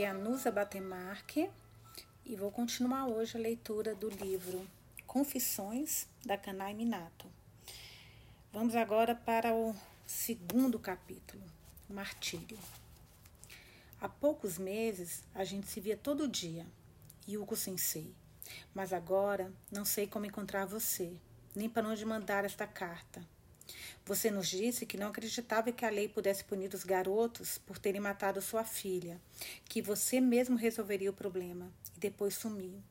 É a Nusa Batemarque e vou continuar hoje a leitura do livro Confissões da Kanai Minato. Vamos agora para o segundo capítulo, Martírio. Há poucos meses a gente se via todo dia, Yuko Sensei, mas agora não sei como encontrar você, nem para onde mandar esta carta. Você nos disse que não acreditava que a lei pudesse punir os garotos por terem matado sua filha, que você mesmo resolveria o problema, e depois sumiu.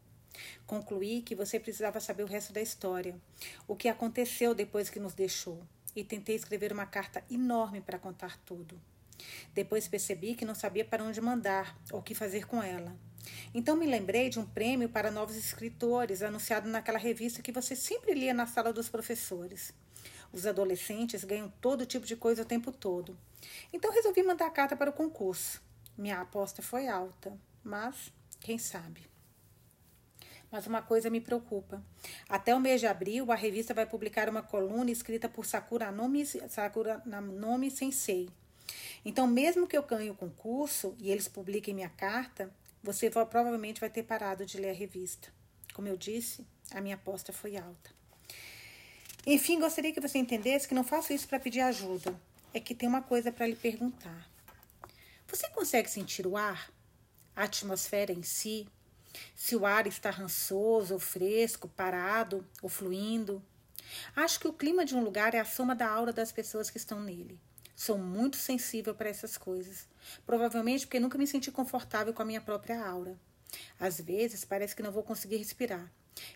Concluí que você precisava saber o resto da história, o que aconteceu depois que nos deixou, e tentei escrever uma carta enorme para contar tudo. Depois percebi que não sabia para onde mandar ou o que fazer com ela. Então me lembrei de um prêmio para novos escritores anunciado naquela revista que você sempre lia na sala dos professores. Os adolescentes ganham todo tipo de coisa o tempo todo. Então resolvi mandar a carta para o concurso. Minha aposta foi alta, mas quem sabe. Mas uma coisa me preocupa. Até o mês de abril, a revista vai publicar uma coluna escrita por Sakura Nomi, Sakura Sensei. Então, mesmo que eu ganhe o concurso e eles publiquem minha carta, você provavelmente vai ter parado de ler a revista. Como eu disse, a minha aposta foi alta. Enfim, gostaria que você entendesse que não faço isso para pedir ajuda. É que tem uma coisa para lhe perguntar. Você consegue sentir o ar? A atmosfera em si? Se o ar está rançoso ou fresco, parado ou fluindo? Acho que o clima de um lugar é a soma da aura das pessoas que estão nele. Sou muito sensível para essas coisas. Provavelmente porque nunca me senti confortável com a minha própria aura. Às vezes parece que não vou conseguir respirar.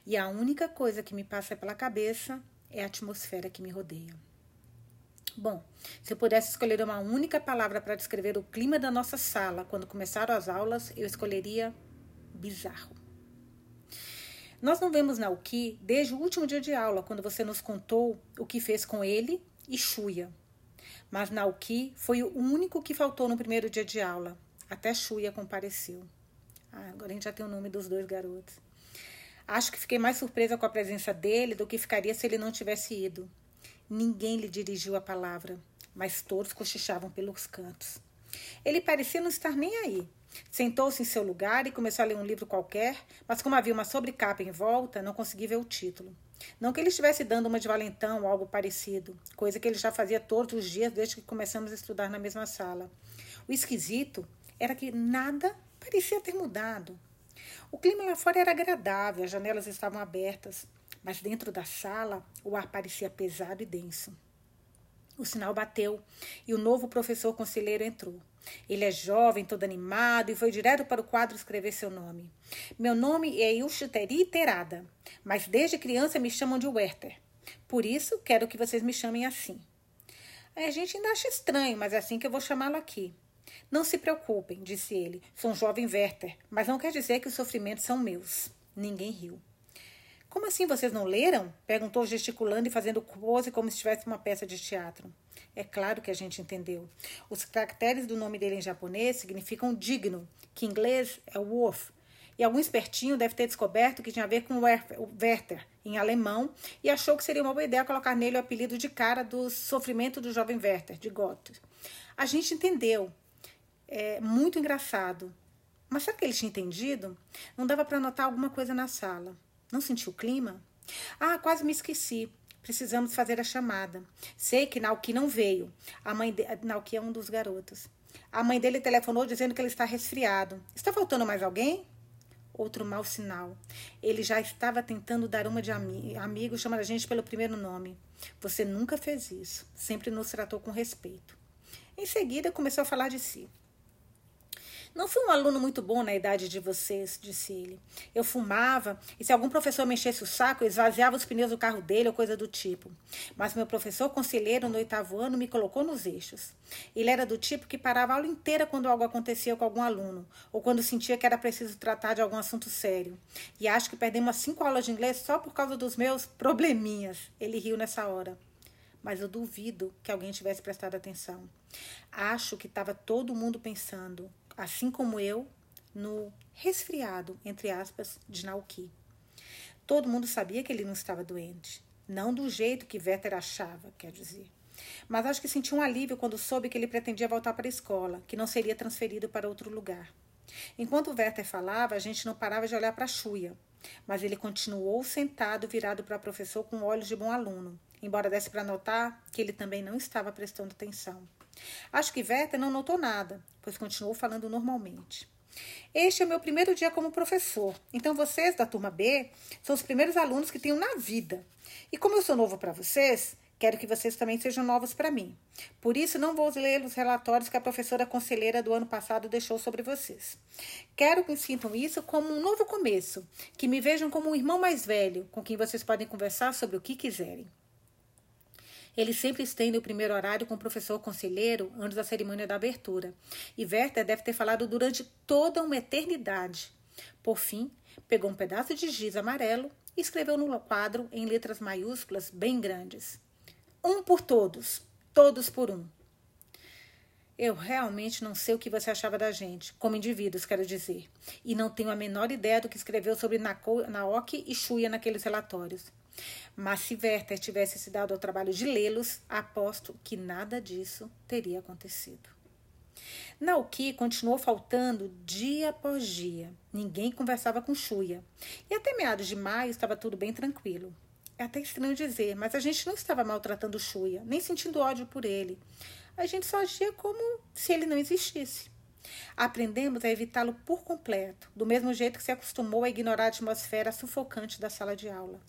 E a única coisa que me passa pela cabeça é a atmosfera que me rodeia. Bom, se eu pudesse escolher uma única palavra para descrever o clima da nossa sala quando começaram as aulas, eu escolheria bizarro. Nós não vemos Naoki desde o último dia de aula, quando você nos contou o que fez com ele e Shuya. Mas Naoki foi o único que faltou no primeiro dia de aula. Até Shuya compareceu. Ah, agora a gente já tem o nome dos dois garotos. Acho que fiquei mais surpresa com a presença dele do que ficaria se ele não tivesse ido. Ninguém lhe dirigiu a palavra, mas todos cochichavam pelos cantos. Ele parecia não estar nem aí. Sentou-se em seu lugar e começou a ler um livro qualquer, mas como havia uma sobrecapa em volta, não consegui ver o título. Não que ele estivesse dando uma de valentão ou algo parecido, coisa que ele já fazia todos os dias desde que começamos a estudar na mesma sala. O esquisito era que nada parecia ter mudado. O clima lá fora era agradável, as janelas estavam abertas, mas dentro da sala o ar parecia pesado e denso. O sinal bateu e o novo professor conselheiro entrou. Ele é jovem, todo animado e foi direto para o quadro escrever seu nome. Meu nome é Yushiteri Terada, mas desde criança me chamam de Werther. Por isso, quero que vocês me chamem assim. A gente ainda acha estranho, mas é assim que eu vou chamá-lo aqui. Não se preocupem, disse ele. Sou um jovem Werther, mas não quer dizer que os sofrimentos são meus. Ninguém riu. Como assim vocês não leram? perguntou gesticulando e fazendo pose como se estivesse uma peça de teatro. É claro que a gente entendeu. Os caracteres do nome dele em japonês significam digno, que em inglês é worth. E algum espertinho deve ter descoberto que tinha a ver com Werther, em alemão, e achou que seria uma boa ideia colocar nele o apelido de cara do sofrimento do jovem Werther, de Goethe. A gente entendeu, é, muito engraçado. Mas sabe que ele tinha entendido? Não dava para notar alguma coisa na sala. Não sentiu o clima? Ah, quase me esqueci. Precisamos fazer a chamada. Sei que Nauki não veio. A mãe de... Nauki é um dos garotos. A mãe dele telefonou dizendo que ele está resfriado. Está faltando mais alguém? Outro mau sinal. Ele já estava tentando dar uma de ami amigo, chamando a gente pelo primeiro nome. Você nunca fez isso. Sempre nos tratou com respeito. Em seguida, começou a falar de si. Não fui um aluno muito bom na idade de vocês, disse ele. Eu fumava e se algum professor me enchesse o saco, eu esvaziava os pneus do carro dele ou coisa do tipo. Mas meu professor conselheiro no oitavo ano me colocou nos eixos. Ele era do tipo que parava a aula inteira quando algo acontecia com algum aluno ou quando sentia que era preciso tratar de algum assunto sério. E acho que perdemos cinco aulas de inglês só por causa dos meus probleminhas. Ele riu nessa hora mas eu duvido que alguém tivesse prestado atenção. Acho que estava todo mundo pensando: assim como eu, no resfriado, entre aspas, de Nauki. Todo mundo sabia que ele não estava doente. Não do jeito que Véter achava, quer dizer. Mas acho que senti um alívio quando soube que ele pretendia voltar para a escola, que não seria transferido para outro lugar. Enquanto Werther falava, a gente não parava de olhar para a Chuia, mas ele continuou sentado, virado para o professor com olhos de bom aluno, embora desse para notar que ele também não estava prestando atenção. Acho que Werther não notou nada, pois continuou falando normalmente. Este é o meu primeiro dia como professor, então vocês da turma B são os primeiros alunos que tenho na vida. E como eu sou novo para vocês, Quero que vocês também sejam novos para mim. Por isso, não vou ler os relatórios que a professora conselheira do ano passado deixou sobre vocês. Quero que sintam isso como um novo começo, que me vejam como um irmão mais velho, com quem vocês podem conversar sobre o que quiserem. Eles sempre estendem o primeiro horário com o professor conselheiro antes da cerimônia da abertura. E Werther deve ter falado durante toda uma eternidade. Por fim, pegou um pedaço de giz amarelo e escreveu no quadro em letras maiúsculas bem grandes. Um por todos, todos por um. Eu realmente não sei o que você achava da gente, como indivíduos, quero dizer, e não tenho a menor ideia do que escreveu sobre Naoki e Shuya naqueles relatórios. Mas se Werther tivesse se dado ao trabalho de lê-los, aposto que nada disso teria acontecido. Naoki continuou faltando dia após dia. Ninguém conversava com Shuya. E até meados de maio estava tudo bem tranquilo. É até estranho dizer, mas a gente não estava maltratando o Shuya, nem sentindo ódio por ele. A gente só agia como se ele não existisse. Aprendemos a evitá-lo por completo, do mesmo jeito que se acostumou a ignorar a atmosfera sufocante da sala de aula.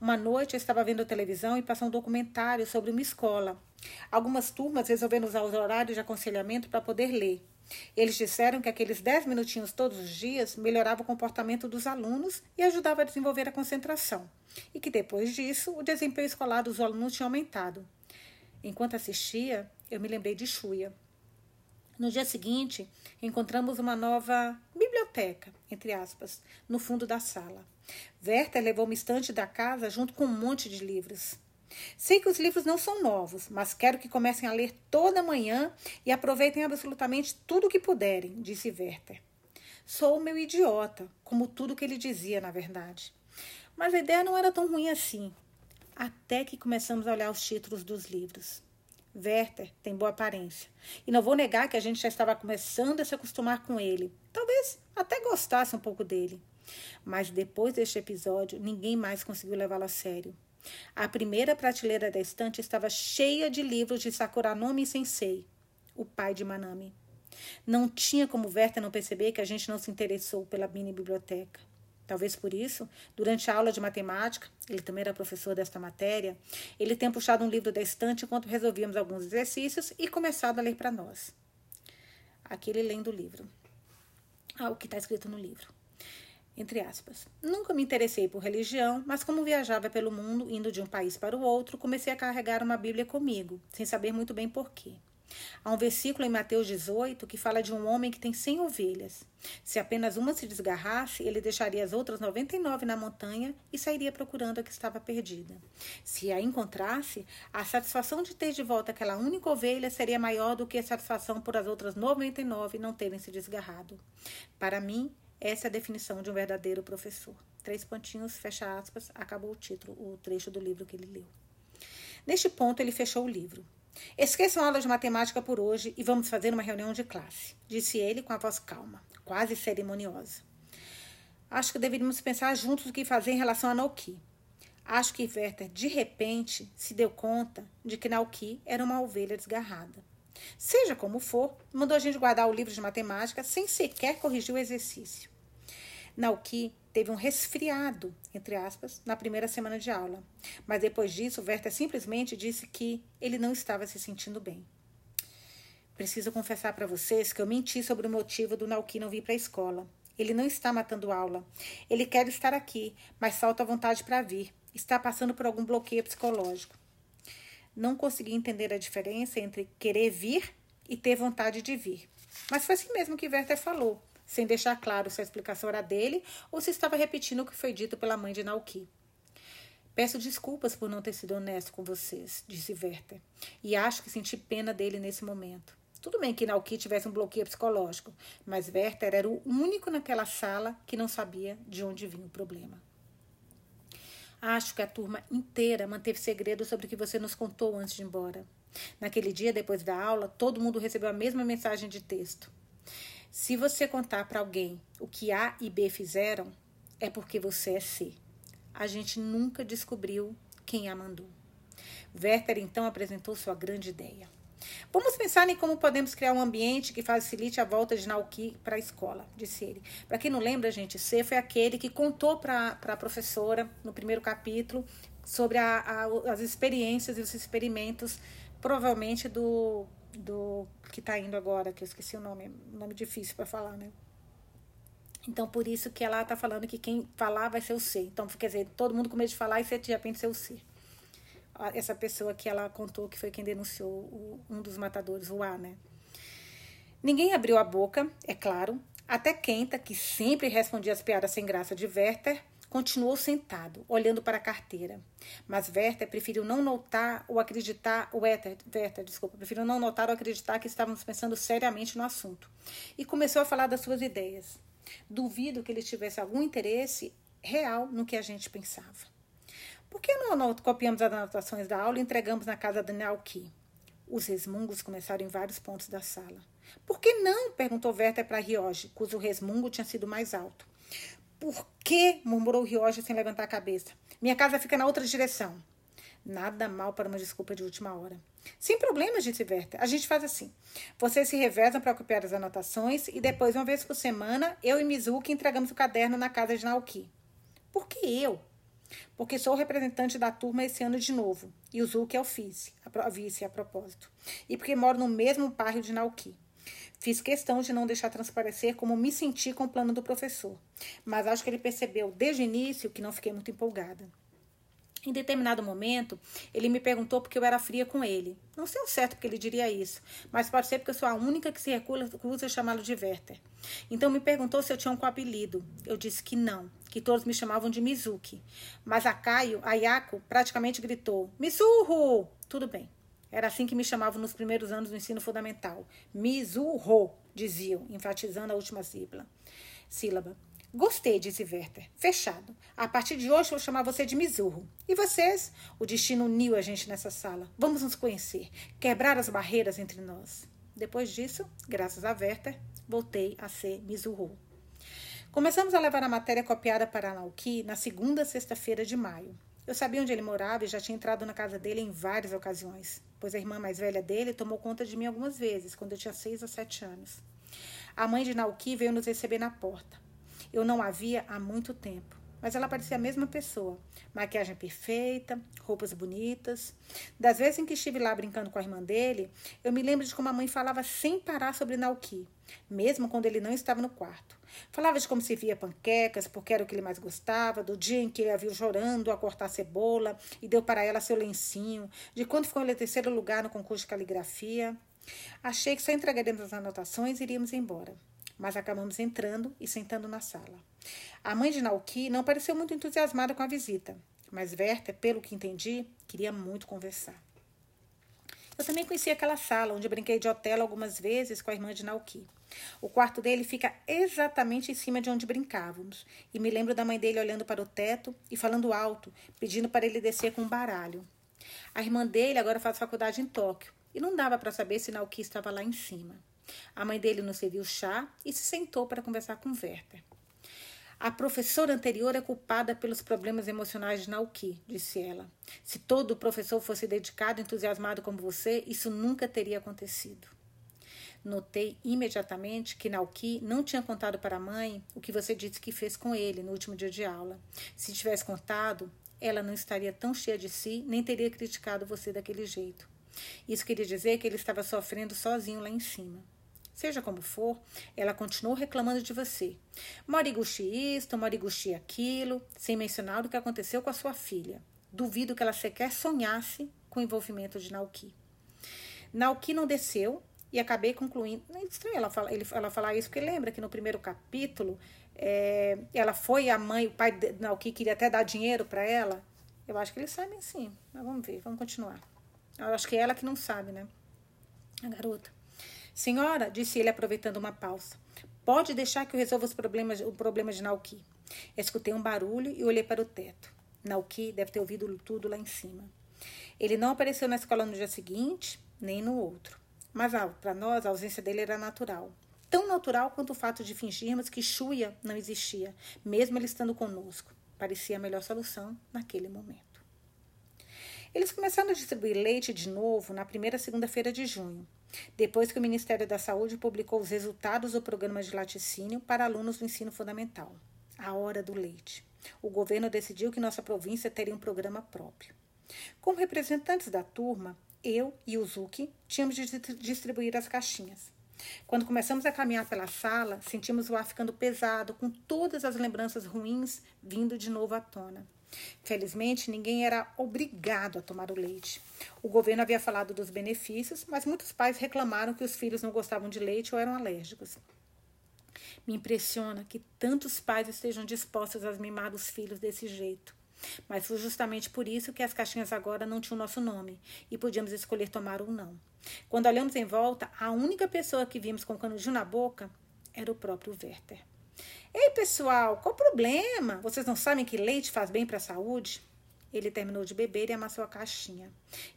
Uma noite eu estava vendo televisão e passou um documentário sobre uma escola. Algumas turmas resolveram usar os horários de aconselhamento para poder ler. Eles disseram que aqueles 10 minutinhos todos os dias melhorava o comportamento dos alunos e ajudava a desenvolver a concentração, e que depois disso o desempenho escolar dos alunos tinha aumentado. Enquanto assistia, eu me lembrei de Xuia. No dia seguinte, encontramos uma nova biblioteca, entre aspas, no fundo da sala. Werther levou uma estante da casa junto com um monte de livros. Sei que os livros não são novos, mas quero que comecem a ler toda manhã e aproveitem absolutamente tudo o que puderem, disse Werther. Sou meu idiota, como tudo que ele dizia, na verdade. Mas a ideia não era tão ruim assim, até que começamos a olhar os títulos dos livros. Werther tem boa aparência. E não vou negar que a gente já estava começando a se acostumar com ele. Talvez até gostasse um pouco dele. Mas depois deste episódio, ninguém mais conseguiu levá-lo a sério. A primeira prateleira da estante estava cheia de livros de Sakuranome Sensei, o pai de Manami. Não tinha como Werther não perceber que a gente não se interessou pela mini biblioteca. Talvez por isso, durante a aula de matemática, ele também era professor desta matéria, ele tenha puxado um livro da estante enquanto resolvíamos alguns exercícios e começado a ler para nós. Aqui ele lendo o livro. Ah, o que está escrito no livro entre aspas. Nunca me interessei por religião, mas como viajava pelo mundo, indo de um país para o outro, comecei a carregar uma Bíblia comigo, sem saber muito bem porquê. Há um versículo em Mateus 18 que fala de um homem que tem cem ovelhas. Se apenas uma se desgarrasse, ele deixaria as outras 99 na montanha e sairia procurando a que estava perdida. Se a encontrasse, a satisfação de ter de volta aquela única ovelha seria maior do que a satisfação por as outras 99 não terem se desgarrado. Para mim, essa é a definição de um verdadeiro professor. Três pontinhos, fecha aspas, acabou o título, o trecho do livro que ele leu. Neste ponto, ele fechou o livro. Esqueçam a aula de matemática por hoje e vamos fazer uma reunião de classe, disse ele com a voz calma, quase cerimoniosa. Acho que deveríamos pensar juntos o que fazer em relação a Nauki. Acho que Werther, de repente, se deu conta de que Nauki era uma ovelha desgarrada. Seja como for, mandou a gente guardar o livro de matemática sem sequer corrigir o exercício. Nauki teve um resfriado, entre aspas, na primeira semana de aula. Mas depois disso, Werther simplesmente disse que ele não estava se sentindo bem. Preciso confessar para vocês que eu menti sobre o motivo do Nauki não vir para a escola. Ele não está matando aula. Ele quer estar aqui, mas falta vontade para vir. Está passando por algum bloqueio psicológico. Não consegui entender a diferença entre querer vir e ter vontade de vir. Mas foi assim mesmo que Werther falou sem deixar claro se a explicação era dele ou se estava repetindo o que foi dito pela mãe de Nauki. Peço desculpas por não ter sido honesto com vocês, disse Werther, e acho que senti pena dele nesse momento. Tudo bem que Nauki tivesse um bloqueio psicológico, mas Werther era o único naquela sala que não sabia de onde vinha o problema. Acho que a turma inteira manteve segredo sobre o que você nos contou antes de ir embora. Naquele dia, depois da aula, todo mundo recebeu a mesma mensagem de texto. Se você contar para alguém o que A e B fizeram, é porque você é C. A gente nunca descobriu quem a mandou. Werther então apresentou sua grande ideia. Vamos pensar em como podemos criar um ambiente que facilite a volta de Naoki para a escola, disse ele. Para quem não lembra, gente, C foi aquele que contou para a professora, no primeiro capítulo, sobre a, a, as experiências e os experimentos, provavelmente do, do que está indo agora, que eu esqueci o nome, nome difícil para falar, né? Então, por isso que ela está falando que quem falar vai ser o C. Então, quer dizer, todo mundo com medo de falar e você de repente ser o C. Essa pessoa que ela contou que foi quem denunciou o, um dos matadores, o A, né? Ninguém abriu a boca, é claro. Até Kenta, que sempre respondia as piadas sem graça de Werther, continuou sentado, olhando para a carteira. Mas Werther preferiu não notar ou acreditar, o Werther, Werther, desculpa, preferiu não notar ou acreditar que estávamos pensando seriamente no assunto. E começou a falar das suas ideias. Duvido que ele tivesse algum interesse real no que a gente pensava. Por que não copiamos as anotações da aula e entregamos na casa da Naoki? Os resmungos começaram em vários pontos da sala. Por que não? perguntou Werther para Ryoji, cujo resmungo tinha sido mais alto. Por que? murmurou Ryoji sem levantar a cabeça. Minha casa fica na outra direção. Nada mal para uma desculpa de última hora. Sem problemas, disse Werther. A gente faz assim. Vocês se revezam para copiar as anotações e depois, uma vez por semana, eu e Mizuki entregamos o caderno na casa de Naoki. Por que eu? Porque sou representante da turma esse ano de novo. E o Zuki é o vice, a vice a propósito. E porque moro no mesmo bairro de Naoki. Fiz questão de não deixar transparecer como me senti com o plano do professor. Mas acho que ele percebeu desde o início que não fiquei muito empolgada. Em determinado momento, ele me perguntou porque eu era fria com ele. Não sei o certo porque ele diria isso, mas pode ser porque eu sou a única que se recusa a chamá-lo de Werther. Então me perguntou se eu tinha um apelido. Eu disse que não, que todos me chamavam de Mizuki. Mas a Caio, a Yako, praticamente gritou: Mizuho! Tudo bem. Era assim que me chamavam nos primeiros anos do ensino fundamental. Mizuho, diziam, enfatizando a última sílaba. sílaba. Gostei, disse Werther. Fechado. A partir de hoje vou chamar você de Misurro. E vocês? O destino uniu a gente nessa sala. Vamos nos conhecer, quebrar as barreiras entre nós. Depois disso, graças a Werther, voltei a ser Misurro. Começamos a levar a matéria copiada para Naoki na segunda sexta-feira de maio. Eu sabia onde ele morava e já tinha entrado na casa dele em várias ocasiões, pois a irmã mais velha dele tomou conta de mim algumas vezes, quando eu tinha seis ou sete anos. A mãe de Naoki veio nos receber na porta. Eu não a via há muito tempo, mas ela parecia a mesma pessoa. Maquiagem perfeita, roupas bonitas. Das vezes em que estive lá brincando com a irmã dele, eu me lembro de como a mãe falava sem parar sobre Naoki, mesmo quando ele não estava no quarto. Falava de como se via panquecas, porque era o que ele mais gostava, do dia em que ele a viu chorando a cortar cebola e deu para ela seu lencinho, de quando ficou em terceiro lugar no concurso de caligrafia. Achei que só entregaríamos as anotações e iríamos embora mas acabamos entrando e sentando na sala. A mãe de Nauki não pareceu muito entusiasmada com a visita, mas Werther, pelo que entendi, queria muito conversar. Eu também conheci aquela sala onde brinquei de hotel algumas vezes com a irmã de Nauki. O quarto dele fica exatamente em cima de onde brincávamos, e me lembro da mãe dele olhando para o teto e falando alto, pedindo para ele descer com um baralho. A irmã dele agora faz faculdade em Tóquio, e não dava para saber se Nauki estava lá em cima. A mãe dele nos serviu chá e se sentou para conversar com Werther. A professora anterior é culpada pelos problemas emocionais de Nauki, disse ela. Se todo professor fosse dedicado e entusiasmado como você, isso nunca teria acontecido. Notei imediatamente que Nauki não tinha contado para a mãe o que você disse que fez com ele no último dia de aula. Se tivesse contado, ela não estaria tão cheia de si, nem teria criticado você daquele jeito. Isso queria dizer que ele estava sofrendo sozinho lá em cima. Seja como for, ela continuou reclamando de você. Moriguchi isto, Moriguchi aquilo, sem mencionar o que aconteceu com a sua filha. Duvido que ela sequer sonhasse com o envolvimento de Naoki. Naoki não desceu e acabei concluindo. Não é estranho ela falar, ela falar isso, porque lembra que no primeiro capítulo é, ela foi a mãe, o pai de Naoki queria até dar dinheiro para ela. Eu acho que eles sabem sim, mas vamos ver, vamos continuar. Eu acho que é ela que não sabe, né? A garota. Senhora, disse ele aproveitando uma pausa, pode deixar que eu resolva os problemas, o problema de Nauki. Escutei um barulho e olhei para o teto. Nauki deve ter ouvido tudo lá em cima. Ele não apareceu na escola no dia seguinte, nem no outro. Mas ah, para nós, a ausência dele era natural. tão natural quanto o fato de fingirmos que Xuia não existia, mesmo ele estando conosco. Parecia a melhor solução naquele momento. Eles começaram a distribuir leite de novo na primeira segunda-feira de junho, depois que o Ministério da Saúde publicou os resultados do programa de laticínio para alunos do ensino fundamental. A hora do leite. O governo decidiu que nossa província teria um programa próprio. Como representantes da turma, eu e o Zuki tínhamos de distribuir as caixinhas. Quando começamos a caminhar pela sala, sentimos o ar ficando pesado, com todas as lembranças ruins vindo de novo à tona. Felizmente, ninguém era obrigado a tomar o leite. O governo havia falado dos benefícios, mas muitos pais reclamaram que os filhos não gostavam de leite ou eram alérgicos. Me impressiona que tantos pais estejam dispostos a mimar os filhos desse jeito. Mas foi justamente por isso que as caixinhas agora não tinham nosso nome e podíamos escolher tomar ou não. Quando olhamos em volta, a única pessoa que vimos com canudinho na boca era o próprio Werther. Ei, pessoal, qual o problema? Vocês não sabem que leite faz bem para a saúde? Ele terminou de beber e amassou a caixinha.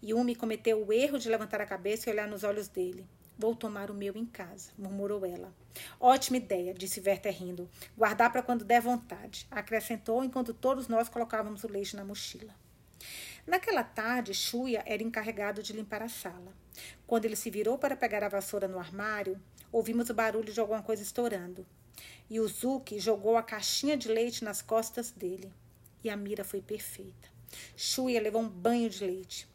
Yumi cometeu o erro de levantar a cabeça e olhar nos olhos dele. Vou tomar o meu em casa, murmurou ela. Ótima ideia, disse Werther rindo. Guardar para quando der vontade, acrescentou enquanto todos nós colocávamos o leite na mochila. Naquela tarde, Shuya era encarregado de limpar a sala. Quando ele se virou para pegar a vassoura no armário, ouvimos o barulho de alguma coisa estourando. E o Zuki jogou a caixinha de leite nas costas dele. E a mira foi perfeita. Shuya levou um banho de leite.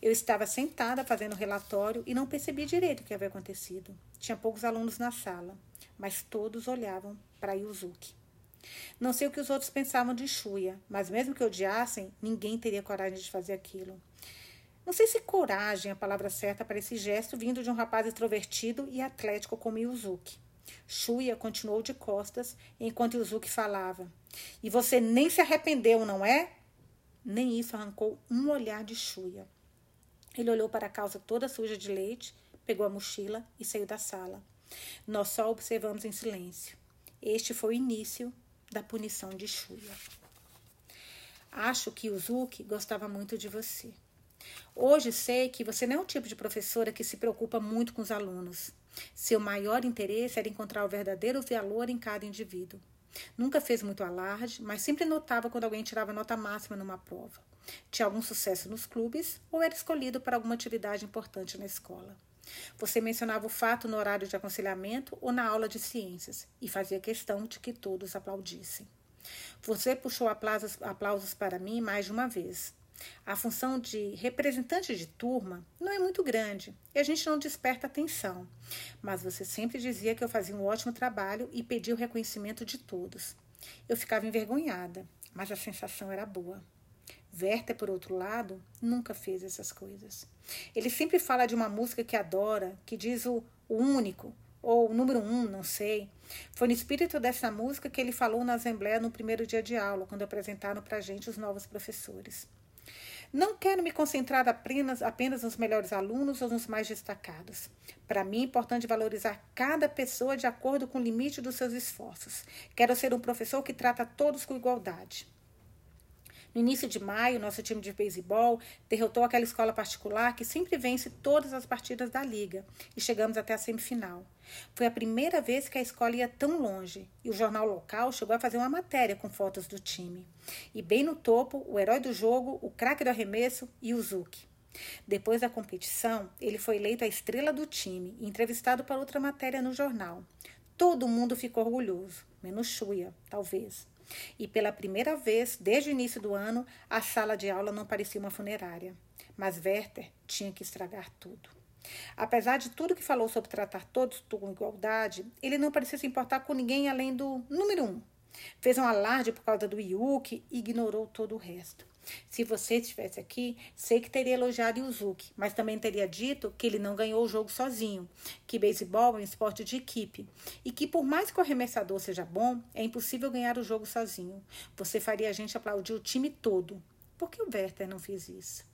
Eu estava sentada fazendo relatório e não percebi direito o que havia acontecido. Tinha poucos alunos na sala, mas todos olhavam para Yuzuki. Não sei o que os outros pensavam de Shuya, mas mesmo que odiassem, ninguém teria coragem de fazer aquilo. Não sei se coragem é a palavra certa para esse gesto vindo de um rapaz extrovertido e atlético como Yuzuki. Shuya continuou de costas enquanto Yuzuki falava. E você nem se arrependeu, não é? Nem isso arrancou um olhar de Shuya. Ele olhou para a calça toda suja de leite, pegou a mochila e saiu da sala. Nós só observamos em silêncio. Este foi o início da punição de Shuya. Acho que Yuzuki gostava muito de você. Hoje sei que você não é o tipo de professora que se preocupa muito com os alunos. Seu maior interesse era encontrar o verdadeiro valor em cada indivíduo. Nunca fez muito alarde, mas sempre notava quando alguém tirava nota máxima numa prova. Tinha algum sucesso nos clubes ou era escolhido para alguma atividade importante na escola. Você mencionava o fato no horário de aconselhamento ou na aula de ciências e fazia questão de que todos aplaudissem. Você puxou aplausos, para mim mais de uma vez. A função de representante de turma não é muito grande e a gente não desperta atenção, mas você sempre dizia que eu fazia um ótimo trabalho e pedia o reconhecimento de todos. Eu ficava envergonhada, mas a sensação era boa. Werther, por outro lado, nunca fez essas coisas. Ele sempre fala de uma música que adora, que diz o, único, ou o número um, não sei. Foi no espírito dessa música que ele falou na Assembleia no primeiro dia de aula, quando apresentaram para a gente os novos professores. Não quero me concentrar apenas, apenas nos melhores alunos ou nos mais destacados. Para mim é importante valorizar cada pessoa de acordo com o limite dos seus esforços. Quero ser um professor que trata todos com igualdade. No início de maio, nosso time de beisebol derrotou aquela escola particular que sempre vence todas as partidas da liga e chegamos até a semifinal. Foi a primeira vez que a escola ia tão longe e o jornal local chegou a fazer uma matéria com fotos do time. E bem no topo, o herói do jogo, o craque do arremesso e o Zuki. Depois da competição, ele foi eleito a estrela do time e entrevistado para outra matéria no jornal. Todo mundo ficou orgulhoso, menos Shuya, talvez. E pela primeira vez, desde o início do ano, a sala de aula não parecia uma funerária. Mas Werther tinha que estragar tudo. Apesar de tudo que falou sobre tratar todos com igualdade, ele não parecia se importar com ninguém além do número um. Fez um alarde por causa do Yuki e ignorou todo o resto. Se você estivesse aqui, sei que teria elogiado Yuzuki, mas também teria dito que ele não ganhou o jogo sozinho, que beisebol é um esporte de equipe e que por mais que o arremessador seja bom, é impossível ganhar o jogo sozinho. Você faria a gente aplaudir o time todo. Por que o Werther não fez isso?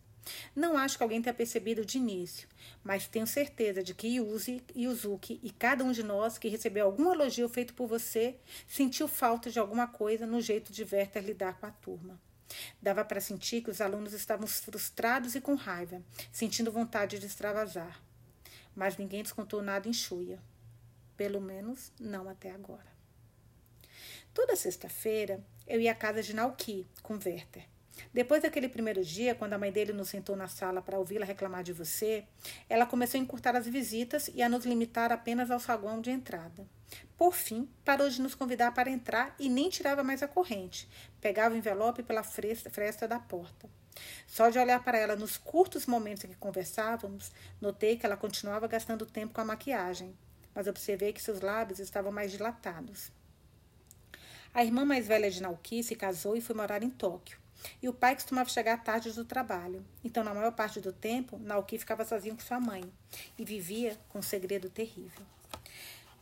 Não acho que alguém tenha percebido de início, mas tenho certeza de que Yuzi, Yuzuki e cada um de nós que recebeu algum elogio feito por você sentiu falta de alguma coisa no jeito de Werther lidar com a turma. Dava para sentir que os alunos estavam frustrados e com raiva, sentindo vontade de extravasar. Mas ninguém descontou nada em Xuia. Pelo menos não até agora. Toda sexta-feira eu ia à casa de Nauki com Werther. Depois daquele primeiro dia, quando a mãe dele nos sentou na sala para ouvi-la reclamar de você, ela começou a encurtar as visitas e a nos limitar apenas ao saguão de entrada. Por fim, parou de nos convidar para entrar e nem tirava mais a corrente. Pegava o envelope pela fresta, da porta. Só de olhar para ela nos curtos momentos em que conversávamos, notei que ela continuava gastando tempo com a maquiagem, mas observei que seus lábios estavam mais dilatados. A irmã mais velha de Naoki se casou e foi morar em Tóquio. E o pai costumava chegar tarde do trabalho. Então, na maior parte do tempo, Naoki ficava sozinho com sua mãe e vivia com um segredo terrível.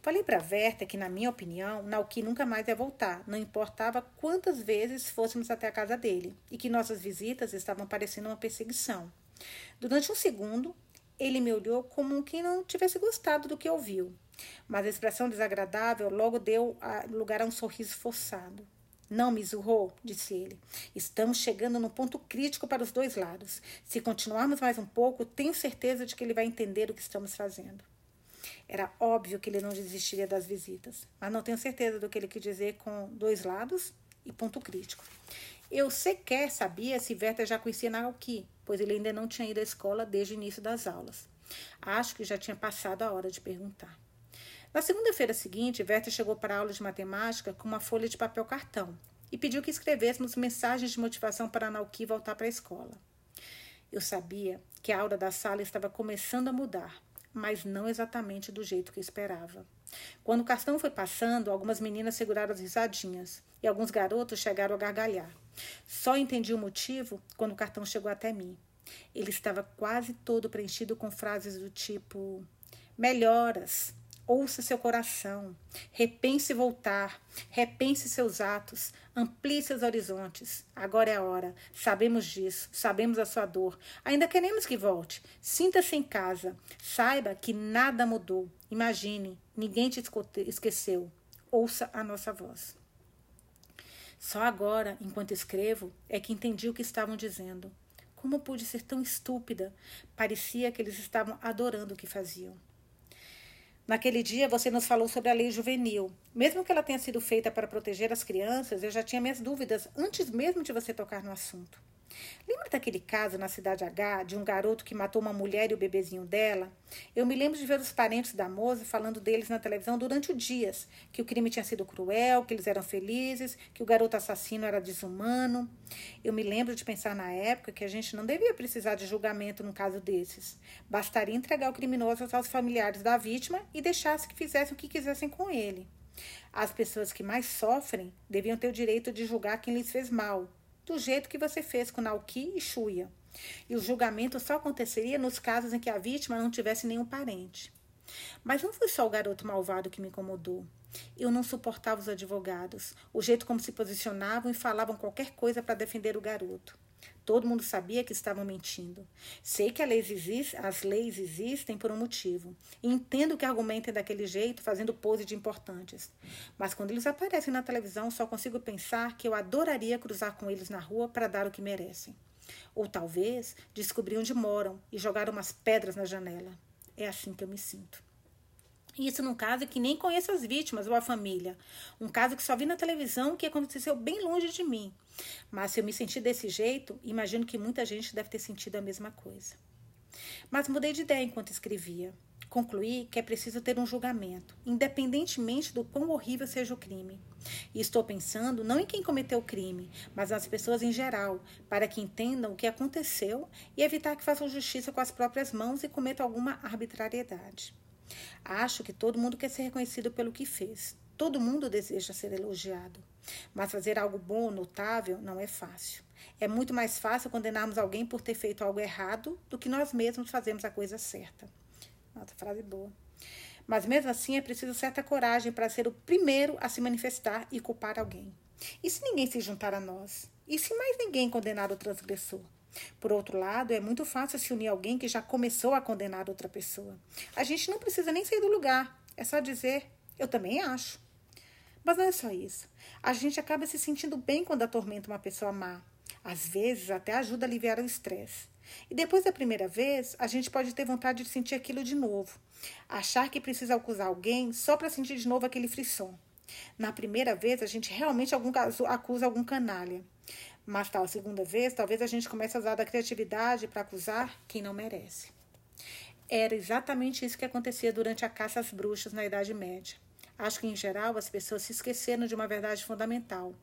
Falei para Verta que, na minha opinião, Nauki nunca mais ia voltar, não importava quantas vezes fôssemos até a casa dele, e que nossas visitas estavam parecendo uma perseguição. Durante um segundo, ele me olhou como quem não tivesse gostado do que ouviu, mas a expressão desagradável logo deu lugar a um sorriso forçado. Não, me zurrou, disse ele. Estamos chegando no ponto crítico para os dois lados. Se continuarmos mais um pouco, tenho certeza de que ele vai entender o que estamos fazendo. Era óbvio que ele não desistiria das visitas, mas não tenho certeza do que ele quis dizer com dois lados e ponto crítico. Eu sequer sabia se Werther já conhecia Naoki, pois ele ainda não tinha ido à escola desde o início das aulas. Acho que já tinha passado a hora de perguntar. Na segunda-feira seguinte, Werther chegou para a aula de matemática com uma folha de papel cartão e pediu que escrevêssemos mensagens de motivação para Naoki voltar para a escola. Eu sabia que a aula da sala estava começando a mudar mas não exatamente do jeito que esperava. Quando o cartão foi passando, algumas meninas seguraram as risadinhas e alguns garotos chegaram a gargalhar. Só entendi o motivo quando o cartão chegou até mim. Ele estava quase todo preenchido com frases do tipo: melhoras, Ouça seu coração, repense voltar, repense seus atos, amplie seus horizontes. Agora é a hora. Sabemos disso, sabemos a sua dor. Ainda queremos que volte. Sinta-se em casa. Saiba que nada mudou. Imagine, ninguém te esqueceu. Ouça a nossa voz. Só agora, enquanto escrevo, é que entendi o que estavam dizendo. Como pude ser tão estúpida? Parecia que eles estavam adorando o que faziam. Naquele dia você nos falou sobre a lei juvenil. Mesmo que ela tenha sido feita para proteger as crianças, eu já tinha minhas dúvidas antes mesmo de você tocar no assunto. Lembra daquele caso na cidade H de um garoto que matou uma mulher e o bebezinho dela? Eu me lembro de ver os parentes da moça falando deles na televisão durante o dias, que o crime tinha sido cruel, que eles eram felizes, que o garoto assassino era desumano. Eu me lembro de pensar na época que a gente não devia precisar de julgamento num caso desses. Bastaria entregar o criminoso aos familiares da vítima e deixasse que fizessem o que quisessem com ele. As pessoas que mais sofrem deviam ter o direito de julgar quem lhes fez mal, do jeito que você fez com Nauki e Shuya. E o julgamento só aconteceria nos casos em que a vítima não tivesse nenhum parente. Mas não foi só o garoto malvado que me incomodou. Eu não suportava os advogados, o jeito como se posicionavam e falavam qualquer coisa para defender o garoto. Todo mundo sabia que estavam mentindo. Sei que as leis existem por um motivo. E entendo que argumentem daquele jeito, fazendo pose de importantes. Mas quando eles aparecem na televisão, só consigo pensar que eu adoraria cruzar com eles na rua para dar o que merecem. Ou talvez descobrir onde moram e jogar umas pedras na janela. É assim que eu me sinto. Isso num caso que nem conheço as vítimas ou a família. Um caso que só vi na televisão que aconteceu bem longe de mim. Mas se eu me senti desse jeito, imagino que muita gente deve ter sentido a mesma coisa. Mas mudei de ideia enquanto escrevia. Concluí que é preciso ter um julgamento, independentemente do quão horrível seja o crime. E estou pensando não em quem cometeu o crime, mas nas pessoas em geral, para que entendam o que aconteceu e evitar que façam justiça com as próprias mãos e cometam alguma arbitrariedade. Acho que todo mundo quer ser reconhecido pelo que fez. Todo mundo deseja ser elogiado. Mas fazer algo bom notável não é fácil. É muito mais fácil condenarmos alguém por ter feito algo errado do que nós mesmos fazermos a coisa certa. Outra frase boa. Mas mesmo assim é preciso certa coragem para ser o primeiro a se manifestar e culpar alguém. E se ninguém se juntar a nós? E se mais ninguém condenar o transgressor? Por outro lado, é muito fácil se unir a alguém que já começou a condenar outra pessoa. A gente não precisa nem sair do lugar, é só dizer: eu também acho. Mas não é só isso. A gente acaba se sentindo bem quando atormenta uma pessoa má. Às vezes, até ajuda a aliviar o estresse. E depois da primeira vez, a gente pode ter vontade de sentir aquilo de novo. Achar que precisa acusar alguém só para sentir de novo aquele frisson. Na primeira vez, a gente realmente algum, acusa algum canalha. Mas tal segunda vez, talvez a gente comece a usar da criatividade para acusar quem não merece. Era exatamente isso que acontecia durante a caça às bruxas na Idade Média. Acho que, em geral, as pessoas se esqueceram de uma verdade fundamental.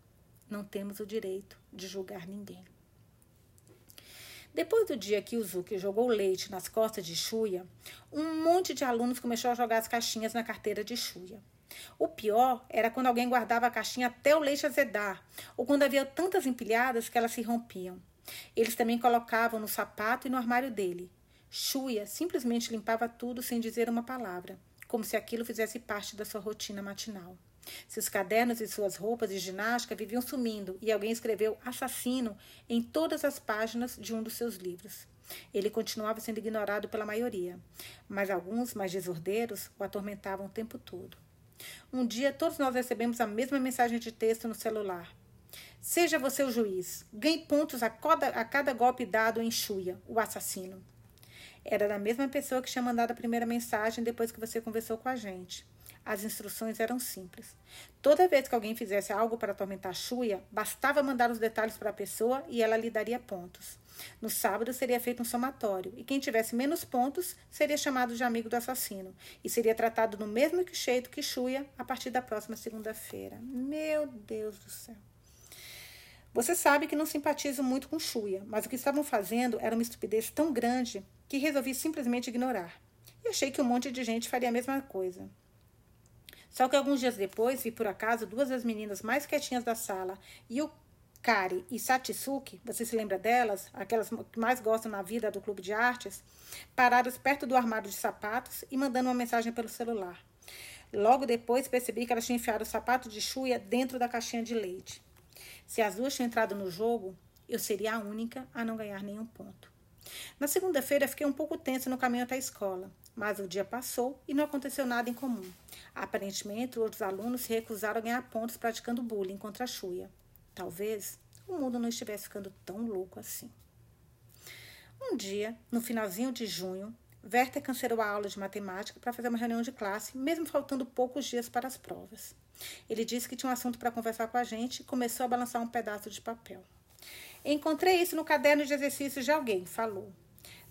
Não temos o direito de julgar ninguém. Depois do dia que o Zuki jogou leite nas costas de Xuia, um monte de alunos começou a jogar as caixinhas na carteira de Xuia. O pior era quando alguém guardava a caixinha até o leite azedar, ou quando havia tantas empilhadas que elas se rompiam. Eles também colocavam no sapato e no armário dele. Xuia simplesmente limpava tudo sem dizer uma palavra, como se aquilo fizesse parte da sua rotina matinal. Seus cadernos e suas roupas de ginástica viviam sumindo e alguém escreveu assassino em todas as páginas de um dos seus livros. Ele continuava sendo ignorado pela maioria, mas alguns, mais desordeiros, o atormentavam o tempo todo. Um dia, todos nós recebemos a mesma mensagem de texto no celular. Seja você o juiz. Ganhe pontos a cada, a cada golpe dado em Xuia, o assassino. Era da mesma pessoa que tinha mandado a primeira mensagem depois que você conversou com a gente. As instruções eram simples. Toda vez que alguém fizesse algo para atormentar Xuia, bastava mandar os detalhes para a pessoa e ela lhe daria pontos. No sábado seria feito um somatório, e quem tivesse menos pontos seria chamado de amigo do assassino, e seria tratado no mesmo jeito que Xuia a partir da próxima segunda-feira. Meu Deus do céu. Você sabe que não simpatizo muito com Xuia, mas o que estavam fazendo era uma estupidez tão grande que resolvi simplesmente ignorar. E achei que um monte de gente faria a mesma coisa. Só que alguns dias depois vi por acaso duas das meninas mais quietinhas da sala e o Kari e Satsuki, você se lembra delas, aquelas que mais gostam na vida do clube de artes, paradas perto do armário de sapatos e mandando uma mensagem pelo celular. Logo depois percebi que elas tinham enfiado o sapato de chuia dentro da caixinha de leite. Se as duas tinham entrado no jogo, eu seria a única a não ganhar nenhum ponto. Na segunda-feira fiquei um pouco tensa no caminho até a escola, mas o dia passou e não aconteceu nada em comum. Aparentemente, outros alunos se recusaram a ganhar pontos praticando bullying contra a Xuia. Talvez o mundo não estivesse ficando tão louco assim. Um dia, no finalzinho de junho, Werther cancelou a aula de matemática para fazer uma reunião de classe, mesmo faltando poucos dias para as provas. Ele disse que tinha um assunto para conversar com a gente e começou a balançar um pedaço de papel. Encontrei isso no caderno de exercícios de alguém, falou.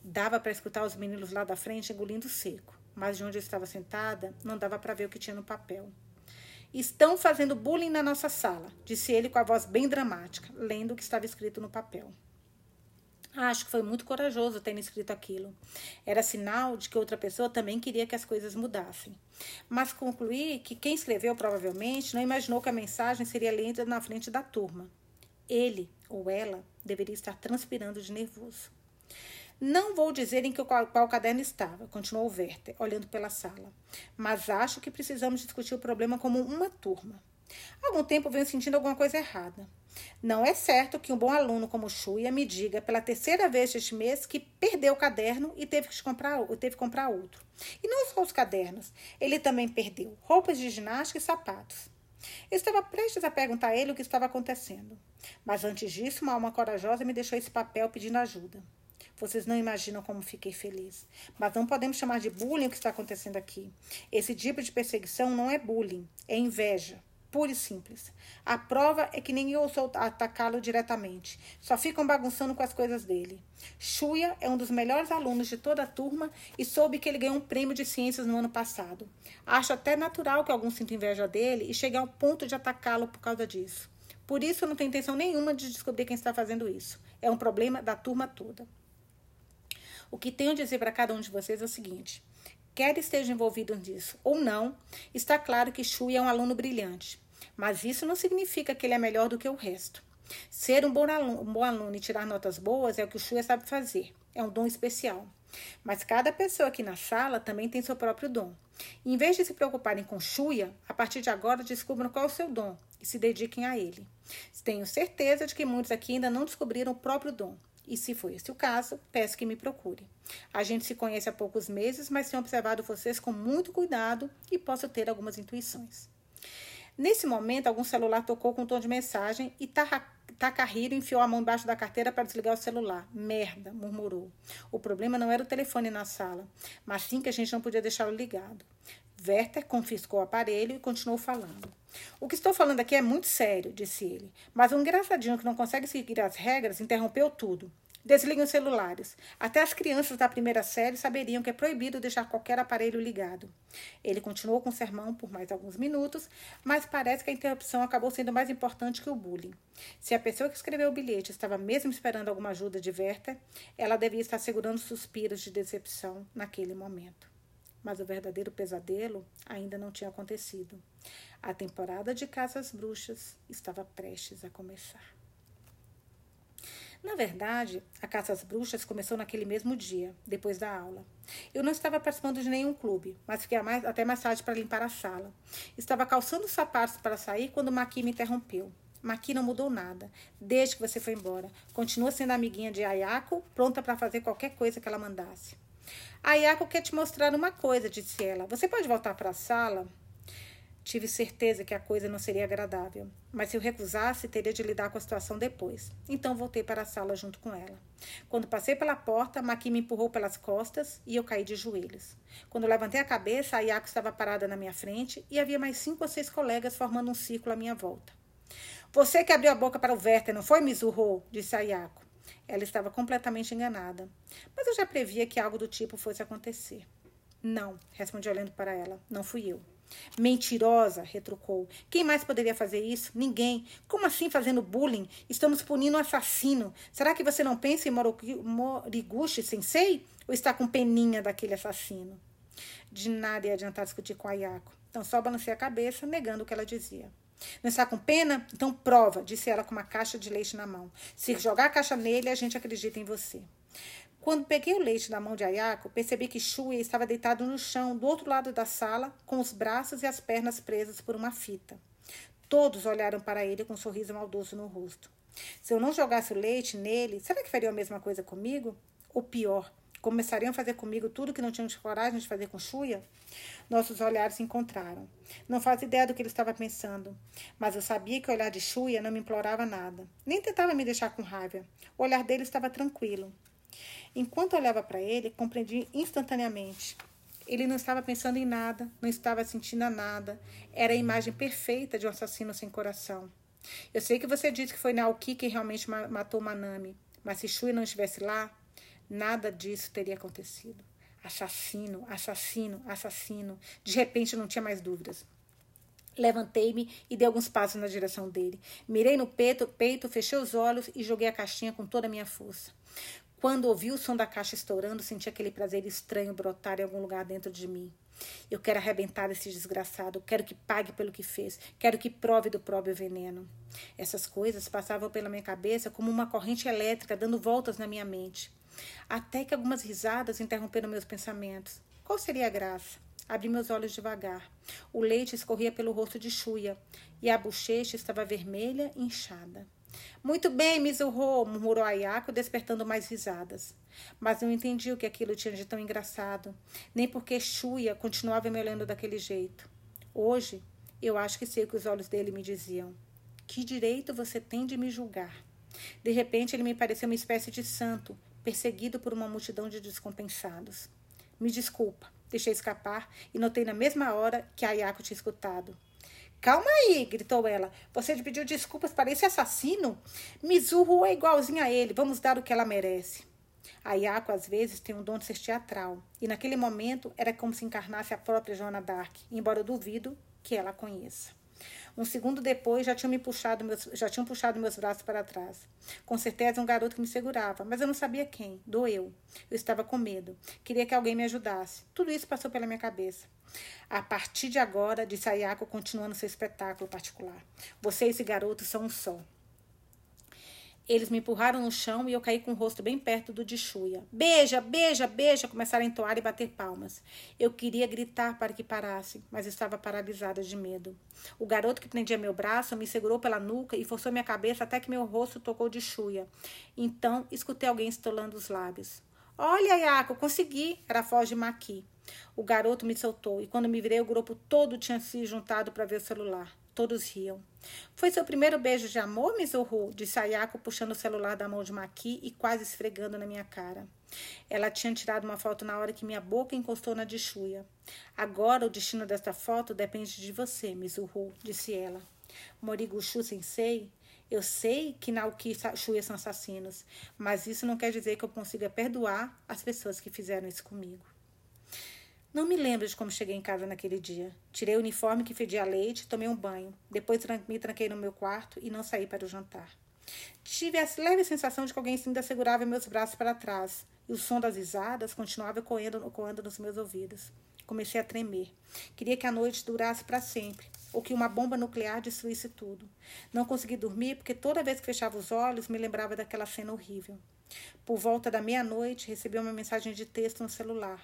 Dava para escutar os meninos lá da frente engolindo seco, mas de onde eu estava sentada não dava para ver o que tinha no papel. Estão fazendo bullying na nossa sala, disse ele com a voz bem dramática, lendo o que estava escrito no papel. Acho que foi muito corajoso ter escrito aquilo. Era sinal de que outra pessoa também queria que as coisas mudassem. Mas concluí que quem escreveu provavelmente não imaginou que a mensagem seria lida na frente da turma. Ele ou ela deveria estar transpirando de nervoso. Não vou dizer em que qual, qual caderno estava, continuou Werther, olhando pela sala. Mas acho que precisamos discutir o problema como uma turma. Há algum tempo venho sentindo alguma coisa errada. Não é certo que um bom aluno como Xuia me diga pela terceira vez este mês que perdeu o caderno e teve que comprar, teve que comprar outro. E não só os cadernos, ele também perdeu roupas de ginástica e sapatos. Eu estava prestes a perguntar a ele o que estava acontecendo. Mas antes disso, uma alma corajosa me deixou esse papel pedindo ajuda. Vocês não imaginam como fiquei feliz. Mas não podemos chamar de bullying o que está acontecendo aqui. Esse tipo de perseguição não é bullying, é inveja. Pura e simples. A prova é que eu ousou atacá-lo diretamente. Só ficam bagunçando com as coisas dele. Shuya é um dos melhores alunos de toda a turma e soube que ele ganhou um prêmio de ciências no ano passado. Acho até natural que alguns sintam inveja dele e cheguem ao ponto de atacá-lo por causa disso. Por isso, eu não tenho intenção nenhuma de descobrir quem está fazendo isso. É um problema da turma toda. O que tenho a dizer para cada um de vocês é o seguinte: quer esteja envolvido nisso ou não, está claro que Shui é um aluno brilhante. Mas isso não significa que ele é melhor do que o resto. Ser um bom aluno, um bom aluno e tirar notas boas é o que o Shui sabe fazer. É um dom especial. Mas cada pessoa aqui na sala também tem seu próprio dom. Em vez de se preocuparem com Xuia, a partir de agora descubram qual é o seu dom e se dediquem a ele. Tenho certeza de que muitos aqui ainda não descobriram o próprio dom. E se for esse o caso, peço que me procure. A gente se conhece há poucos meses, mas tenho observado vocês com muito cuidado e posso ter algumas intuições. Nesse momento, algum celular tocou com um tom de mensagem e Takahiro enfiou a mão embaixo da carteira para desligar o celular. Merda, murmurou. O problema não era o telefone na sala, mas sim que a gente não podia deixá-lo ligado. Werther confiscou o aparelho e continuou falando. O que estou falando aqui é muito sério, disse ele. Mas um engraçadinho que não consegue seguir as regras interrompeu tudo. Desliguem os celulares. Até as crianças da primeira série saberiam que é proibido deixar qualquer aparelho ligado. Ele continuou com o sermão por mais alguns minutos, mas parece que a interrupção acabou sendo mais importante que o bullying. Se a pessoa que escreveu o bilhete estava mesmo esperando alguma ajuda de Werther, ela devia estar segurando suspiros de decepção naquele momento. Mas o verdadeiro pesadelo ainda não tinha acontecido. A temporada de Casas Bruxas estava prestes a começar. Na verdade, a caça às bruxas começou naquele mesmo dia, depois da aula. Eu não estava participando de nenhum clube, mas fiquei mais, até mais tarde para limpar a sala. Estava calçando os sapatos para sair quando Maqui me interrompeu. Maqui não mudou nada, desde que você foi embora. Continua sendo amiguinha de Ayako, pronta para fazer qualquer coisa que ela mandasse. Ayako quer te mostrar uma coisa, disse ela. Você pode voltar para a sala? Tive certeza que a coisa não seria agradável, mas se eu recusasse, teria de lidar com a situação depois. Então voltei para a sala junto com ela. Quando passei pela porta, Maqui me empurrou pelas costas e eu caí de joelhos. Quando levantei a cabeça, a Yako estava parada na minha frente e havia mais cinco ou seis colegas formando um círculo à minha volta. Você que abriu a boca para o Werther, não foi, Mizurro? disse a Yako. Ela estava completamente enganada. Mas eu já previa que algo do tipo fosse acontecer. Não, respondi olhando para ela. Não fui eu. Mentirosa, retrucou. Quem mais poderia fazer isso? Ninguém. Como assim fazendo bullying? Estamos punindo um assassino. Será que você não pensa em Moriguchi Sensei? Ou está com peninha daquele assassino? De nada ia adiantar discutir com a Ayako. Então só balancei a cabeça, negando o que ela dizia. Não está com pena? Então prova, disse ela com uma caixa de leite na mão. Se jogar a caixa nele, a gente acredita em você. Quando peguei o leite da mão de Ayako, percebi que Shuya estava deitado no chão, do outro lado da sala, com os braços e as pernas presas por uma fita. Todos olharam para ele com um sorriso maldoso no rosto. Se eu não jogasse o leite nele, será que faria a mesma coisa comigo? Ou pior, começariam a fazer comigo tudo que não tinham coragem de fazer com Shuya? Nossos olhares se encontraram. Não fazia ideia do que ele estava pensando, mas eu sabia que o olhar de Shuya não me implorava nada, nem tentava me deixar com raiva. O olhar dele estava tranquilo. Enquanto olhava para ele, compreendi instantaneamente. Ele não estava pensando em nada, não estava sentindo nada. Era a imagem perfeita de um assassino sem coração. Eu sei que você disse que foi Naoki que realmente matou Manami, mas se Shui não estivesse lá, nada disso teria acontecido. Assassino, assassino, assassino. De repente não tinha mais dúvidas. Levantei-me e dei alguns passos na direção dele. Mirei no peito, peito, fechei os olhos e joguei a caixinha com toda a minha força. Quando ouvi o som da caixa estourando, senti aquele prazer estranho brotar em algum lugar dentro de mim. Eu quero arrebentar esse desgraçado, quero que pague pelo que fez, quero que prove do próprio veneno. Essas coisas passavam pela minha cabeça como uma corrente elétrica dando voltas na minha mente. Até que algumas risadas interromperam meus pensamentos. Qual seria a graça? Abri meus olhos devagar. O leite escorria pelo rosto de Chuia e a bochecha estava vermelha e inchada. Muito bem, Mizuho, murmurou Ayako, despertando mais risadas. Mas não entendi o que aquilo tinha de tão engraçado, nem porque Shuya continuava me olhando daquele jeito. Hoje, eu acho que sei o que os olhos dele me diziam. Que direito você tem de me julgar? De repente, ele me pareceu uma espécie de santo, perseguido por uma multidão de descompensados. Me desculpa, deixei escapar e notei na mesma hora que Ayako tinha escutado. Calma aí, gritou ela. Você pediu desculpas para esse assassino? Mizuho é igualzinho a ele. Vamos dar o que ela merece. A Yako, às vezes, tem um dom de ser teatral. E naquele momento era como se encarnasse a própria Joana Dark, embora eu duvido que ela a conheça. Um segundo depois, já tinham me puxado meus, já tinham puxado meus braços para trás. Com certeza, um garoto que me segurava, mas eu não sabia quem. Doeu. Eu estava com medo. Queria que alguém me ajudasse. Tudo isso passou pela minha cabeça. A partir de agora, disse Ayako, continuando seu espetáculo particular. Você e esse garoto são um só. Eles me empurraram no chão e eu caí com o rosto bem perto do de Chuia. Beija, beija, beija! Começaram a entoar e bater palmas. Eu queria gritar para que parassem, mas estava paralisada de medo. O garoto que prendia meu braço me segurou pela nuca e forçou minha cabeça até que meu rosto tocou de Chuia. Então, escutei alguém estolando os lábios. Olha, Iaco, consegui! Era a voz de Maqui. O garoto me soltou e quando me virei, o grupo todo tinha se juntado para ver o celular. Todos riam. Foi seu primeiro beijo de amor, Mizuhu? Disse Ayako, puxando o celular da mão de Maki e quase esfregando na minha cara. Ela tinha tirado uma foto na hora que minha boca encostou na de Shuya. Agora o destino desta foto depende de você, Mizuhu, disse ela. Morigushu sensei, eu sei que Naoki e Shuya são assassinos, mas isso não quer dizer que eu consiga perdoar as pessoas que fizeram isso comigo. Não me lembro de como cheguei em casa naquele dia. Tirei o uniforme que fedia leite, tomei um banho. Depois me tranquei no meu quarto e não saí para o jantar. Tive a leve sensação de que alguém ainda segurava meus braços para trás, e o som das risadas continuava ecoando, ecoando nos meus ouvidos. Comecei a tremer. Queria que a noite durasse para sempre, ou que uma bomba nuclear destruísse tudo. Não consegui dormir porque toda vez que fechava os olhos me lembrava daquela cena horrível. Por volta da meia-noite, recebi uma mensagem de texto no celular.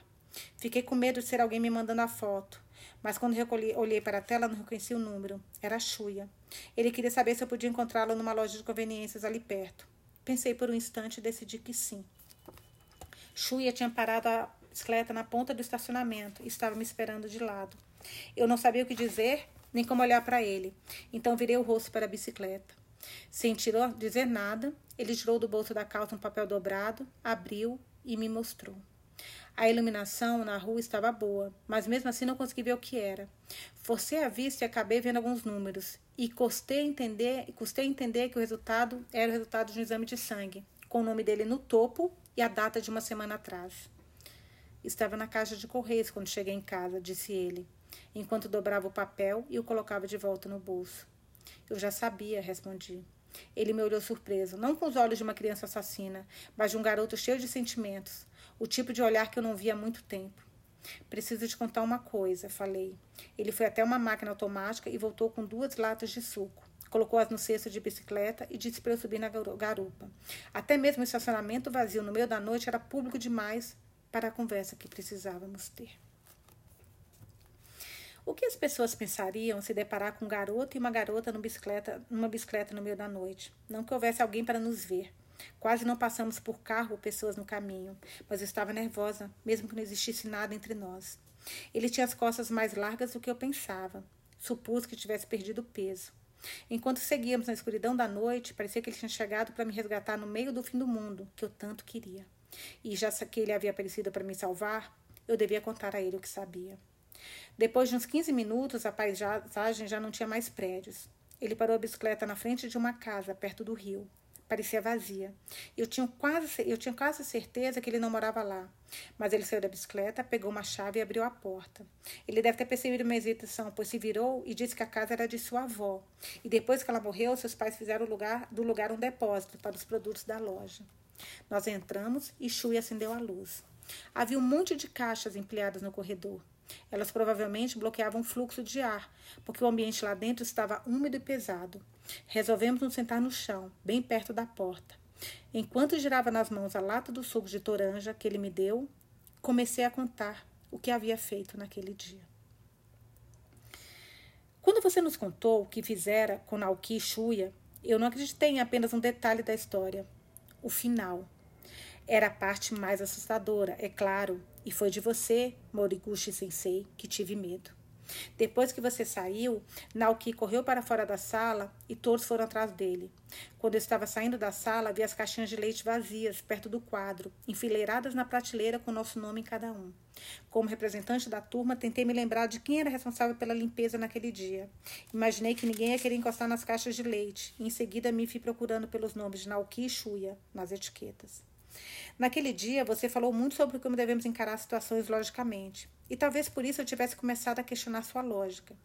Fiquei com medo de ser alguém me mandando a foto, mas quando recolhi, olhei para a tela não reconheci o número. Era a Xuia. Ele queria saber se eu podia encontrá-lo numa loja de conveniências ali perto. Pensei por um instante e decidi que sim. Xuia tinha parado a bicicleta na ponta do estacionamento e estava me esperando de lado. Eu não sabia o que dizer nem como olhar para ele, então virei o rosto para a bicicleta. Sem dizer nada, ele tirou do bolso da calça um papel dobrado, abriu e me mostrou. A iluminação na rua estava boa, mas mesmo assim não consegui ver o que era. Forcei a vista e acabei vendo alguns números. E custei entender, custei entender que o resultado era o resultado de um exame de sangue, com o nome dele no topo e a data de uma semana atrás. Estava na caixa de correios quando cheguei em casa, disse ele, enquanto dobrava o papel e o colocava de volta no bolso. Eu já sabia, respondi. Ele me olhou surpreso, não com os olhos de uma criança assassina, mas de um garoto cheio de sentimentos, o tipo de olhar que eu não via há muito tempo. Preciso te contar uma coisa, falei. Ele foi até uma máquina automática e voltou com duas latas de suco. Colocou-as no cesto de bicicleta e disse para eu subir na garupa. Até mesmo o estacionamento vazio no meio da noite era público demais para a conversa que precisávamos ter. O que as pessoas pensariam se deparar com um garoto e uma garota numa bicicleta, numa bicicleta no meio da noite? Não que houvesse alguém para nos ver. Quase não passamos por carro ou pessoas no caminho, mas eu estava nervosa, mesmo que não existisse nada entre nós. Ele tinha as costas mais largas do que eu pensava. Supus que tivesse perdido peso. Enquanto seguíamos na escuridão da noite, parecia que ele tinha chegado para me resgatar no meio do fim do mundo, que eu tanto queria. E já que ele havia aparecido para me salvar, eu devia contar a ele o que sabia. Depois de uns 15 minutos, a paisagem já não tinha mais prédios. Ele parou a bicicleta na frente de uma casa, perto do rio parecia vazia. Eu tinha, quase, eu tinha quase certeza que ele não morava lá. Mas ele saiu da bicicleta, pegou uma chave e abriu a porta. Ele deve ter percebido minha hesitação, pois se virou e disse que a casa era de sua avó. E depois que ela morreu, seus pais fizeram lugar, do lugar um depósito para os produtos da loja. Nós entramos e Chui acendeu a luz. Havia um monte de caixas empilhadas no corredor. Elas provavelmente bloqueavam o fluxo de ar, porque o ambiente lá dentro estava úmido e pesado. Resolvemos nos sentar no chão, bem perto da porta. Enquanto girava nas mãos a lata do suco de toranja que ele me deu, comecei a contar o que havia feito naquele dia. Quando você nos contou o que fizera com Naoki e Shuya, eu não acreditei em apenas um detalhe da história, o final. Era a parte mais assustadora, é claro, e foi de você, Moriguchi Sensei, que tive medo. Depois que você saiu, Naoki correu para fora da sala e todos foram atrás dele. Quando eu estava saindo da sala, vi as caixinhas de leite vazias perto do quadro, enfileiradas na prateleira com nosso nome em cada um. Como representante da turma, tentei me lembrar de quem era responsável pela limpeza naquele dia. Imaginei que ninguém ia querer encostar nas caixas de leite, e em seguida me fui procurando pelos nomes de Naoki e Shuya nas etiquetas. Naquele dia, você falou muito sobre como devemos encarar situações logicamente. E talvez por isso eu tivesse começado a questionar sua lógica.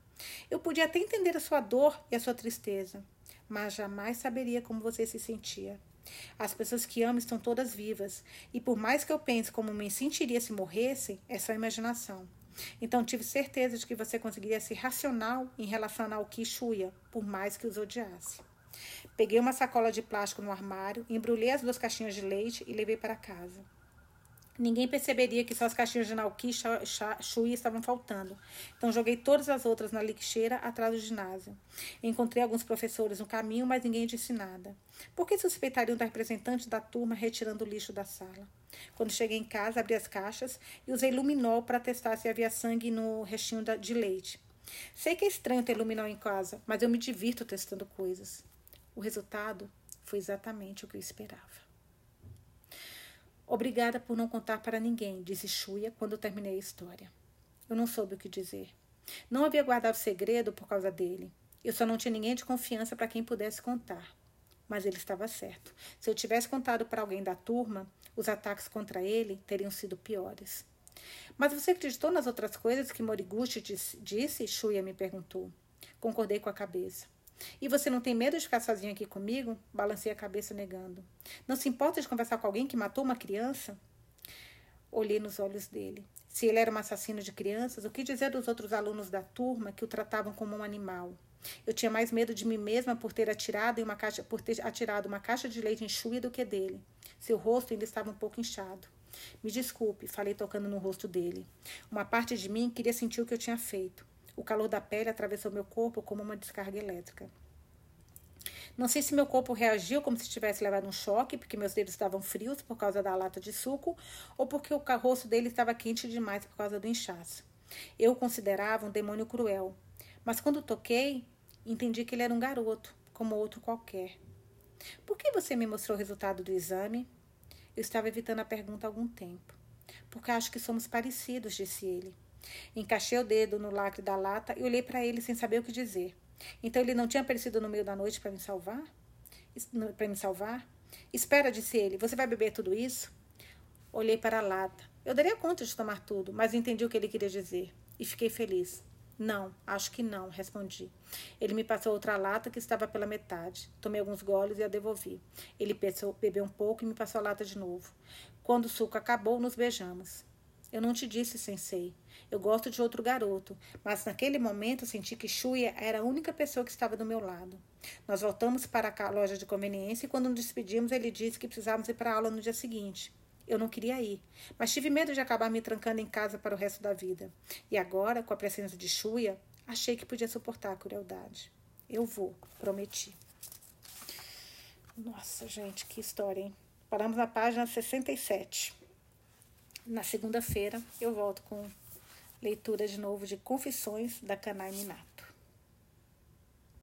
Eu podia até entender a sua dor e a sua tristeza, mas jamais saberia como você se sentia. As pessoas que amo estão todas vivas, e por mais que eu pense como me sentiria se morressem, é só imaginação. Então tive certeza de que você conseguiria ser racional em relação ao que por mais que os odiasse. Peguei uma sacola de plástico no armário, embrulhei as duas caixinhas de leite e levei para casa. Ninguém perceberia que só as caixinhas de Nauki e Chui estavam faltando. Então joguei todas as outras na lixeira atrás do ginásio. Encontrei alguns professores no caminho, mas ninguém disse nada. Por que suspeitariam da representante da turma retirando o lixo da sala? Quando cheguei em casa, abri as caixas e usei luminol para testar se havia sangue no restinho de leite. Sei que é estranho ter luminol em casa, mas eu me divirto testando coisas. O resultado foi exatamente o que eu esperava. Obrigada por não contar para ninguém, disse Shuya quando terminei a história. Eu não soube o que dizer. Não havia guardado segredo por causa dele. Eu só não tinha ninguém de confiança para quem pudesse contar. Mas ele estava certo. Se eu tivesse contado para alguém da turma, os ataques contra ele teriam sido piores. Mas você acreditou nas outras coisas que Moriguchi disse? Shuya me perguntou. Concordei com a cabeça. E você não tem medo de ficar sozinho aqui comigo? Balancei a cabeça negando. Não se importa de conversar com alguém que matou uma criança? Olhei nos olhos dele. Se ele era um assassino de crianças, o que dizer dos outros alunos da turma que o tratavam como um animal? Eu tinha mais medo de mim mesma por ter atirado uma caixa, por ter atirado uma caixa de leite enxuia do que dele. Seu rosto ainda estava um pouco inchado. Me desculpe, falei tocando no rosto dele. Uma parte de mim queria sentir o que eu tinha feito. O calor da pele atravessou meu corpo como uma descarga elétrica. Não sei se meu corpo reagiu como se tivesse levado um choque, porque meus dedos estavam frios por causa da lata de suco, ou porque o rosto dele estava quente demais por causa do inchaço. Eu o considerava um demônio cruel, mas quando toquei, entendi que ele era um garoto, como outro qualquer. Por que você me mostrou o resultado do exame? Eu estava evitando a pergunta há algum tempo. Porque acho que somos parecidos, disse ele. Encaixei o dedo no lacre da lata e olhei para ele sem saber o que dizer. Então ele não tinha aparecido no meio da noite para me salvar? Para me salvar? Espera, disse ele. Você vai beber tudo isso? Olhei para a lata. Eu daria conta de tomar tudo, mas entendi o que ele queria dizer. E fiquei feliz. Não, acho que não, respondi. Ele me passou outra lata que estava pela metade. Tomei alguns goles e a devolvi. Ele pensou, bebeu um pouco e me passou a lata de novo. Quando o suco acabou, nos beijamos. Eu não te disse, sensei. Eu gosto de outro garoto, mas naquele momento senti que Shuya era a única pessoa que estava do meu lado. Nós voltamos para a loja de conveniência e quando nos despedimos ele disse que precisávamos ir para a aula no dia seguinte. Eu não queria ir, mas tive medo de acabar me trancando em casa para o resto da vida. E agora, com a presença de Shuya, achei que podia suportar a crueldade. Eu vou, prometi. Nossa, gente, que história, hein? Paramos na página 67. Na segunda-feira eu volto com leitura de novo de Confissões da Kanai Minato.